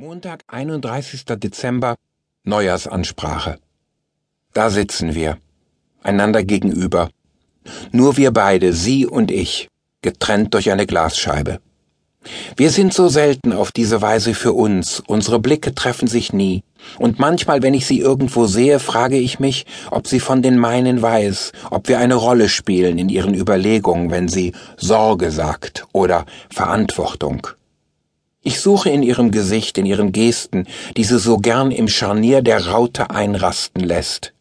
Montag, 31. Dezember, Neujahrsansprache. Da sitzen wir, einander gegenüber. Nur wir beide, Sie und ich, getrennt durch eine Glasscheibe. Wir sind so selten auf diese Weise für uns, unsere Blicke treffen sich nie, und manchmal, wenn ich sie irgendwo sehe, frage ich mich, ob sie von den meinen weiß, ob wir eine Rolle spielen in ihren Überlegungen, wenn sie Sorge sagt oder Verantwortung. Ich suche in ihrem Gesicht, in ihren Gesten, die sie so gern im Scharnier der Raute einrasten lässt.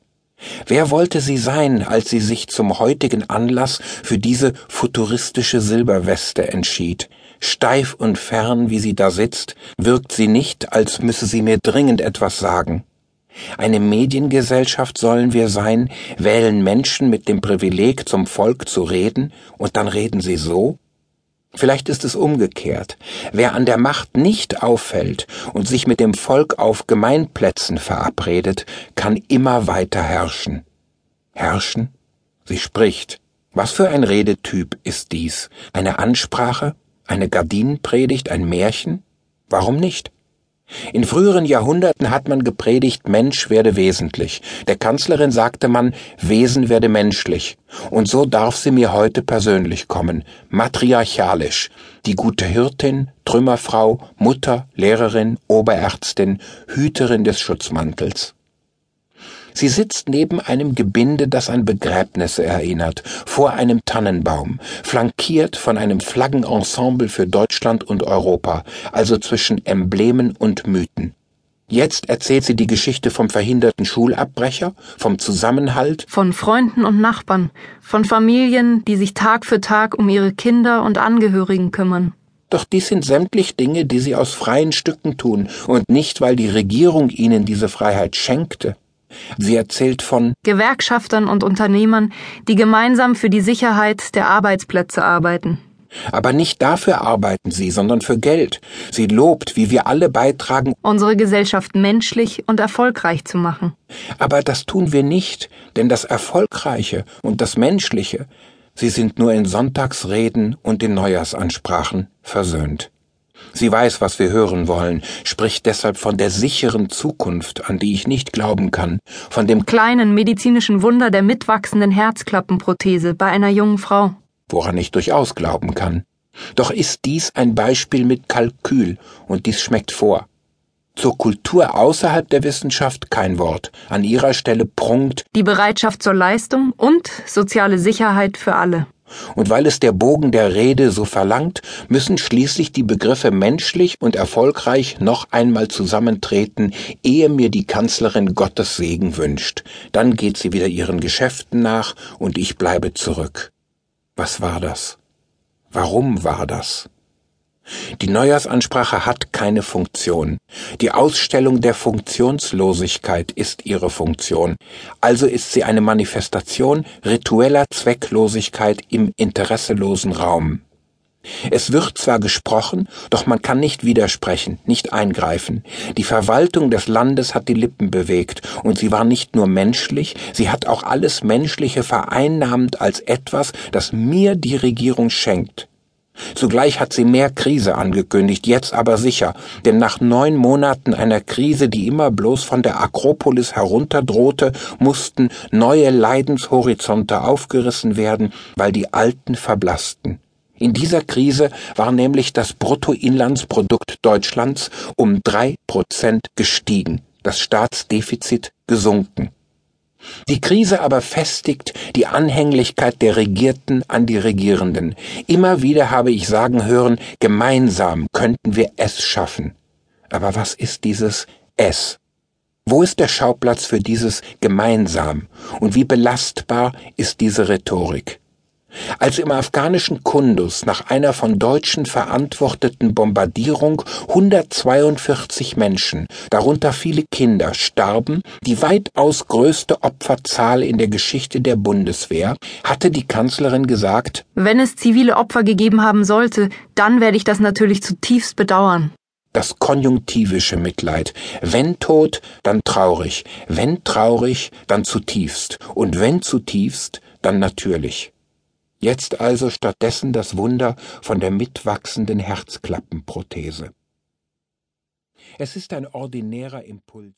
Wer wollte sie sein, als sie sich zum heutigen Anlass für diese futuristische Silberweste entschied? Steif und fern, wie sie da sitzt, wirkt sie nicht, als müsse sie mir dringend etwas sagen. Eine Mediengesellschaft sollen wir sein, wählen Menschen mit dem Privileg, zum Volk zu reden, und dann reden sie so? Vielleicht ist es umgekehrt. Wer an der Macht nicht auffällt und sich mit dem Volk auf Gemeinplätzen verabredet, kann immer weiter herrschen. Herrschen? Sie spricht. Was für ein Redetyp ist dies? Eine Ansprache? Eine Gardinenpredigt? Ein Märchen? Warum nicht? In früheren Jahrhunderten hat man gepredigt, Mensch werde wesentlich. Der Kanzlerin sagte man, Wesen werde menschlich. Und so darf sie mir heute persönlich kommen, matriarchalisch. Die gute Hirtin, Trümmerfrau, Mutter, Lehrerin, Oberärztin, Hüterin des Schutzmantels. Sie sitzt neben einem Gebinde, das an Begräbnisse erinnert, vor einem Tannenbaum, flankiert von einem Flaggenensemble für Deutschland und Europa, also zwischen Emblemen und Mythen. Jetzt erzählt sie die Geschichte vom verhinderten Schulabbrecher, vom Zusammenhalt, von Freunden und Nachbarn, von Familien, die sich Tag für Tag um ihre Kinder und Angehörigen kümmern. Doch dies sind sämtlich Dinge, die sie aus freien Stücken tun und nicht, weil die Regierung ihnen diese Freiheit schenkte. Sie erzählt von Gewerkschaftern und Unternehmern, die gemeinsam für die Sicherheit der Arbeitsplätze arbeiten. Aber nicht dafür arbeiten sie, sondern für Geld. Sie lobt, wie wir alle beitragen, unsere Gesellschaft menschlich und erfolgreich zu machen. Aber das tun wir nicht, denn das Erfolgreiche und das Menschliche, sie sind nur in Sonntagsreden und in Neujahrsansprachen versöhnt. Sie weiß, was wir hören wollen, spricht deshalb von der sicheren Zukunft, an die ich nicht glauben kann, von dem kleinen medizinischen Wunder der mitwachsenden Herzklappenprothese bei einer jungen Frau, woran ich durchaus glauben kann. Doch ist dies ein Beispiel mit Kalkül, und dies schmeckt vor. Zur Kultur außerhalb der Wissenschaft kein Wort. An ihrer Stelle prunkt die Bereitschaft zur Leistung und soziale Sicherheit für alle. Und weil es der Bogen der Rede so verlangt, müssen schließlich die Begriffe menschlich und erfolgreich noch einmal zusammentreten, ehe mir die Kanzlerin Gottes Segen wünscht. Dann geht sie wieder ihren Geschäften nach und ich bleibe zurück. Was war das? Warum war das? Die Neujahrsansprache hat keine Funktion. Die Ausstellung der Funktionslosigkeit ist ihre Funktion. Also ist sie eine Manifestation ritueller Zwecklosigkeit im interesselosen Raum. Es wird zwar gesprochen, doch man kann nicht widersprechen, nicht eingreifen. Die Verwaltung des Landes hat die Lippen bewegt, und sie war nicht nur menschlich, sie hat auch alles Menschliche vereinnahmt als etwas, das mir die Regierung schenkt. Zugleich hat sie mehr Krise angekündigt, jetzt aber sicher, denn nach neun Monaten einer Krise, die immer bloß von der Akropolis herunterdrohte, mussten neue Leidenshorizonte aufgerissen werden, weil die alten verblassten. In dieser Krise war nämlich das Bruttoinlandsprodukt Deutschlands um drei Prozent gestiegen, das Staatsdefizit gesunken. Die Krise aber festigt die Anhänglichkeit der Regierten an die Regierenden. Immer wieder habe ich sagen hören, gemeinsam könnten wir es schaffen. Aber was ist dieses es? Wo ist der Schauplatz für dieses gemeinsam? Und wie belastbar ist diese Rhetorik? Als im afghanischen Kundus nach einer von Deutschen verantworteten Bombardierung 142 Menschen, darunter viele Kinder, starben, die weitaus größte Opferzahl in der Geschichte der Bundeswehr, hatte die Kanzlerin gesagt, wenn es zivile Opfer gegeben haben sollte, dann werde ich das natürlich zutiefst bedauern. Das konjunktivische Mitleid. Wenn tot, dann traurig. Wenn traurig, dann zutiefst. Und wenn zutiefst, dann natürlich. Jetzt also stattdessen das Wunder von der mitwachsenden Herzklappenprothese. Es ist ein ordinärer Impuls.